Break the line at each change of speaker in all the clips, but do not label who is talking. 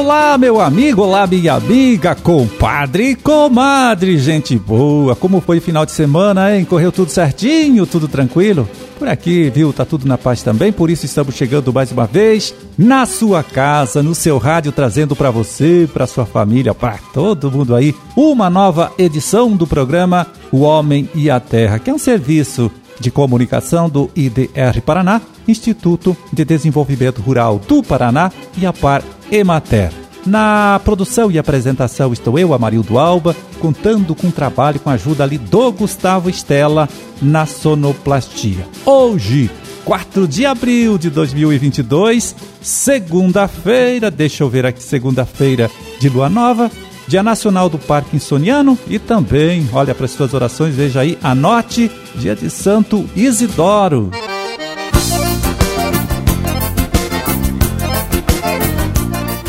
Olá, meu amigo, olá, minha amiga, compadre e comadre, gente boa. Como foi o final de semana, hein? Correu tudo certinho, tudo tranquilo? Por aqui, viu? Tá tudo na paz também, por isso estamos chegando mais uma vez na sua casa, no seu rádio, trazendo para você, para sua família, para todo mundo aí, uma nova edição do programa O Homem e a Terra, que é um serviço de comunicação do IDR Paraná, Instituto de Desenvolvimento Rural do Paraná e a Par Emater. Na produção e apresentação estou eu, Amarildo Alba, contando com o trabalho com a ajuda ali do Gustavo Estela na sonoplastia. Hoje, 4 de abril de 2022, segunda-feira, deixa eu ver aqui, segunda-feira de lua nova, Dia Nacional do Parkinsoniano e também, olha para as suas orações, veja aí, anote, dia de Santo Isidoro.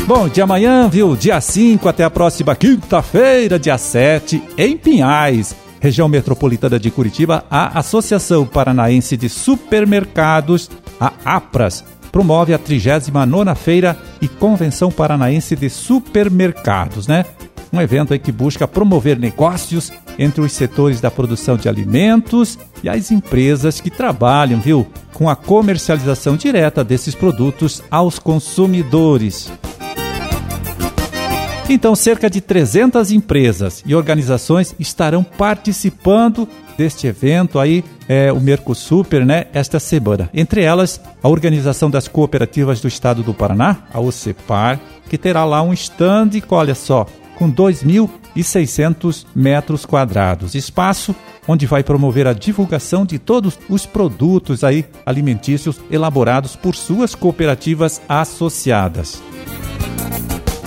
Bom, de amanhã, viu? Dia 5 até a próxima quinta-feira, dia 7, em Pinhais, região metropolitana de Curitiba, a Associação Paranaense de Supermercados, a APRAS, promove a 39ª Feira e Convenção Paranaense de Supermercados, né? Um evento aí que busca promover negócios entre os setores da produção de alimentos e as empresas que trabalham, viu, com a comercialização direta desses produtos aos consumidores. Então, cerca de 300 empresas e organizações estarão participando deste evento aí, é, o Mercosuper, né, esta semana. Entre elas, a Organização das Cooperativas do Estado do Paraná, a OCEPAR, que terá lá um stand, olha só, com 2.600 metros quadrados. Espaço onde vai promover a divulgação de todos os produtos aí alimentícios elaborados por suas cooperativas associadas.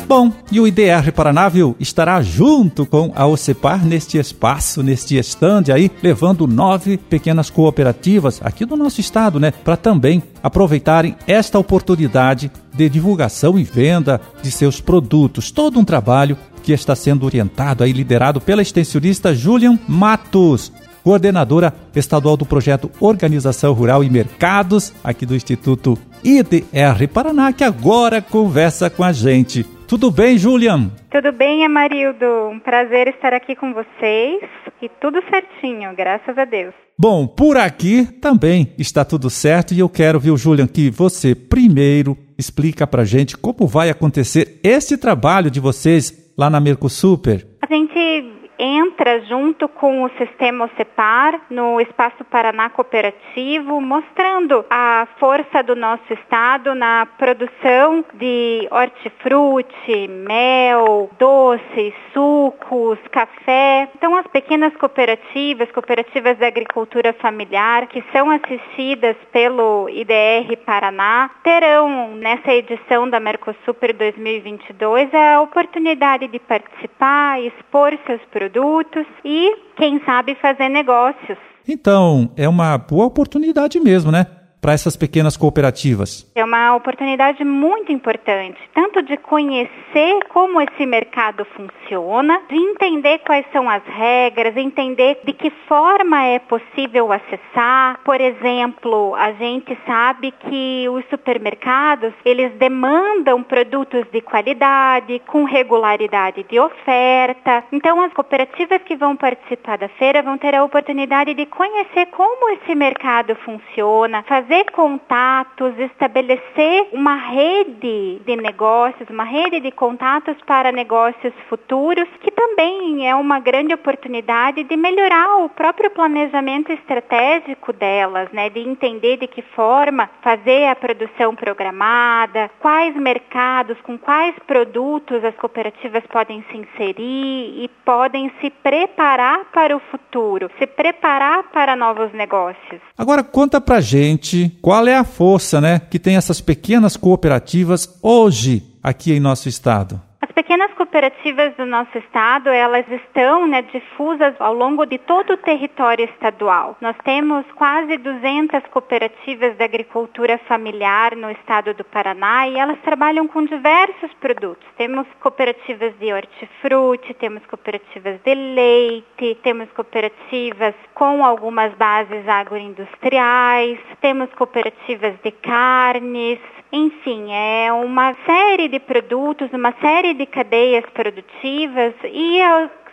Bom, e o IDR Paraná, viu, estará junto com a OCEPAR neste espaço, neste estande aí, levando nove pequenas cooperativas aqui do nosso estado, né, para também aproveitarem esta oportunidade de divulgação e venda de seus produtos. Todo um trabalho que está sendo orientado e liderado pela extensionista Julian Matos, coordenadora estadual do projeto Organização Rural e Mercados, aqui do Instituto IDR Paraná, que agora conversa com a gente. Tudo bem, Julian?
Tudo bem, Amarildo. Um prazer estar aqui com vocês e tudo certinho, graças a Deus.
Bom, por aqui também está tudo certo e eu quero, viu, Julian, que você primeiro explica pra gente como vai acontecer esse trabalho de vocês lá na Mercosuper.
A gente entra junto com o sistema OCEPAR no Espaço Paraná Cooperativo, mostrando a força do nosso estado na produção de hortifruti, mel, doces, sucos, café. Então as pequenas cooperativas, cooperativas da agricultura familiar, que são assistidas pelo IDR Paraná, terão nessa edição da Mercosuper 2022 a oportunidade de participar, expor seus produtos produtos e, quem sabe, fazer negócios.
Então, é uma boa oportunidade mesmo, né? Para essas pequenas cooperativas?
É uma oportunidade muito importante, tanto de conhecer como esse mercado funciona, de entender quais são as regras, entender de que forma é possível acessar. Por exemplo, a gente sabe que os supermercados, eles demandam produtos de qualidade, com regularidade de oferta. Então, as cooperativas que vão participar da feira vão ter a oportunidade de conhecer como esse mercado funciona, fazer fazer contatos, estabelecer uma rede de negócios, uma rede de contatos para negócios futuros, que também é uma grande oportunidade de melhorar o próprio planejamento estratégico delas, né, de entender de que forma fazer a produção programada, quais mercados, com quais produtos as cooperativas podem se inserir e podem se preparar para o futuro, se preparar para novos negócios.
Agora conta pra gente qual é a força né, que tem essas pequenas cooperativas hoje aqui em nosso estado.
As pequenas cooperativas do nosso estado, elas estão né, difusas ao longo de todo o território estadual. Nós temos quase 200 cooperativas de agricultura familiar no estado do Paraná e elas trabalham com diversos produtos. Temos cooperativas de hortifruti, temos cooperativas de leite, temos cooperativas com algumas bases agroindustriais, temos cooperativas de carnes, enfim, é uma série de produtos, uma série de cadeias produtivas e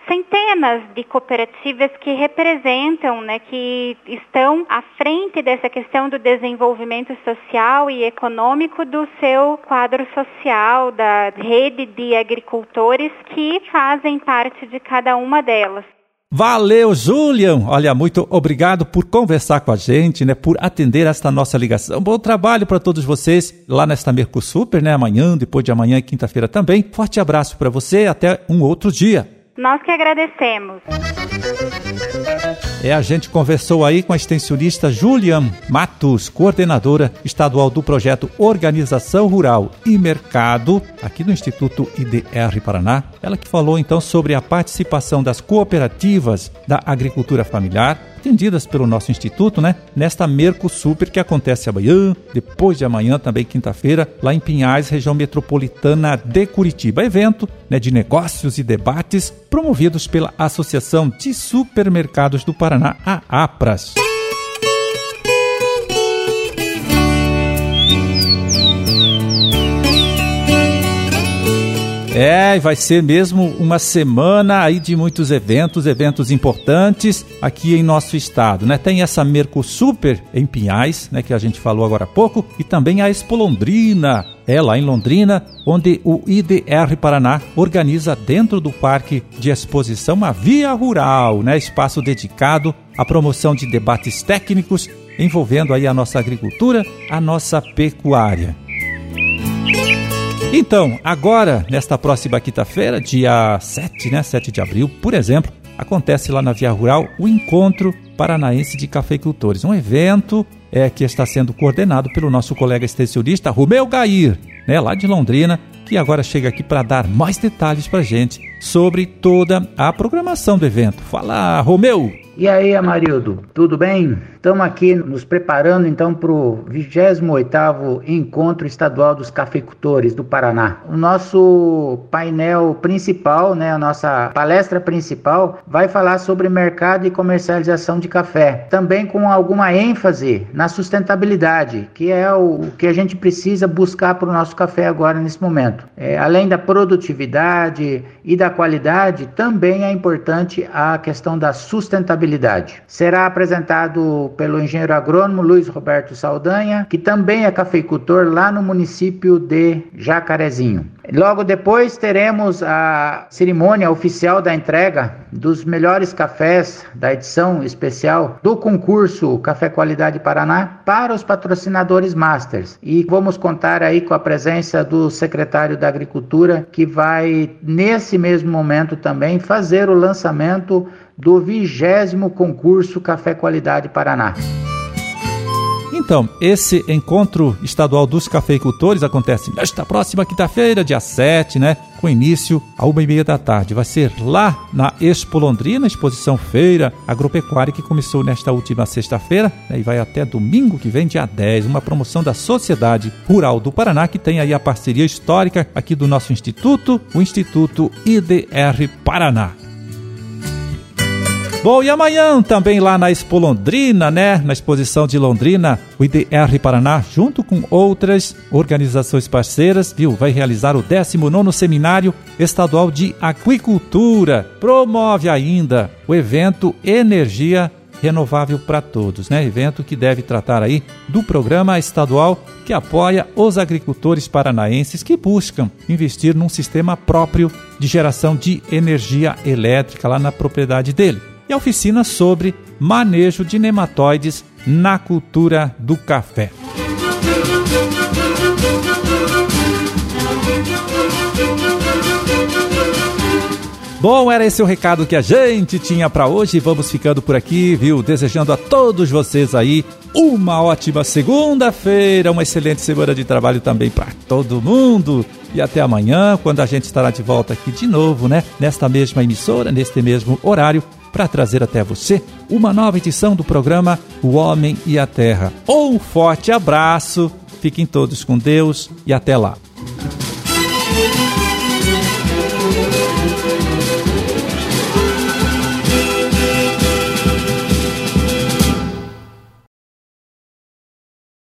centenas de cooperativas que representam, né, que estão à frente dessa questão do desenvolvimento social e econômico do seu quadro social, da rede de agricultores que fazem parte de cada uma delas.
Valeu, Julian! Olha, muito obrigado por conversar com a gente, né? Por atender esta nossa ligação. Bom trabalho para todos vocês lá nesta Mercosuper, né? Amanhã, depois de amanhã e quinta-feira também. Forte abraço para você até um outro dia.
Nós que agradecemos.
É, a gente conversou aí com a extensionista Julian Matos, coordenadora estadual do projeto Organização Rural e Mercado, aqui no Instituto IDR Paraná. Ela que falou então sobre a participação das cooperativas da agricultura familiar atendidas pelo nosso instituto, né? Nesta Merco Super que acontece amanhã, depois de amanhã, também quinta-feira, lá em Pinhais, região metropolitana de Curitiba. Evento né, de negócios e debates promovidos pela Associação de Supermercados do Paraná, a APRAS. É, vai ser mesmo uma semana aí de muitos eventos, eventos importantes aqui em nosso estado, né? Tem essa Mercosuper em Pinhais, né, que a gente falou agora há pouco, e também a Expo Londrina, é lá em Londrina, onde o IDR Paraná organiza dentro do Parque de Exposição uma via rural, né, espaço dedicado à promoção de debates técnicos envolvendo aí a nossa agricultura, a nossa pecuária. Então, agora, nesta próxima quinta-feira, dia 7, né, 7 de abril, por exemplo, acontece lá na Via Rural o Encontro Paranaense de Cafeicultores, um evento é, que está sendo coordenado pelo nosso colega extensionista Romeu Gair, né, lá de Londrina, que agora chega aqui para dar mais detalhes para gente sobre toda a programação do evento. Fala, Romeu!
E aí, Amarildo, tudo bem? Estamos aqui nos preparando então para o 28º Encontro Estadual dos Cafeicultores do Paraná. O nosso painel principal, né, a nossa palestra principal, vai falar sobre mercado e comercialização de café, também com alguma ênfase na sustentabilidade, que é o que a gente precisa buscar para o nosso café agora nesse momento. É, além da produtividade e da qualidade, também é importante a questão da sustentabilidade. Será apresentado pelo engenheiro agrônomo Luiz Roberto Saldanha, que também é cafeicultor lá no município de Jacarezinho. Logo depois teremos a cerimônia oficial da entrega dos melhores cafés da edição especial do concurso Café Qualidade Paraná para os patrocinadores Masters. E vamos contar aí com a presença do secretário da Agricultura que vai nesse mesmo momento também fazer o lançamento do vigésimo concurso Café Qualidade Paraná.
Então, esse encontro estadual dos cafeicultores acontece nesta próxima quinta-feira, dia 7, né? Com início a uma e meia da tarde. Vai ser lá na Expo Londrina, exposição feira agropecuária que começou nesta última sexta-feira né, e vai até domingo que vem, dia 10. Uma promoção da Sociedade Rural do Paraná, que tem aí a parceria histórica aqui do nosso instituto, o Instituto IDR Paraná. Bom, e amanhã também lá na Expo Londrina, né? Na exposição de Londrina, o IDR Paraná, junto com outras organizações parceiras, viu? Vai realizar o 19 Seminário Estadual de Aquicultura. Promove ainda o evento Energia Renovável para Todos, né? Evento que deve tratar aí do programa estadual que apoia os agricultores paranaenses que buscam investir num sistema próprio de geração de energia elétrica lá na propriedade dele e a oficina sobre manejo de nematóides na cultura do café. Bom, era esse o recado que a gente tinha para hoje. Vamos ficando por aqui, viu? Desejando a todos vocês aí uma ótima segunda-feira, uma excelente semana de trabalho também para todo mundo. E até amanhã, quando a gente estará de volta aqui de novo, né? Nesta mesma emissora, neste mesmo horário, para trazer até você uma nova edição do programa O Homem e a Terra. Um forte abraço, fiquem todos com Deus e até lá.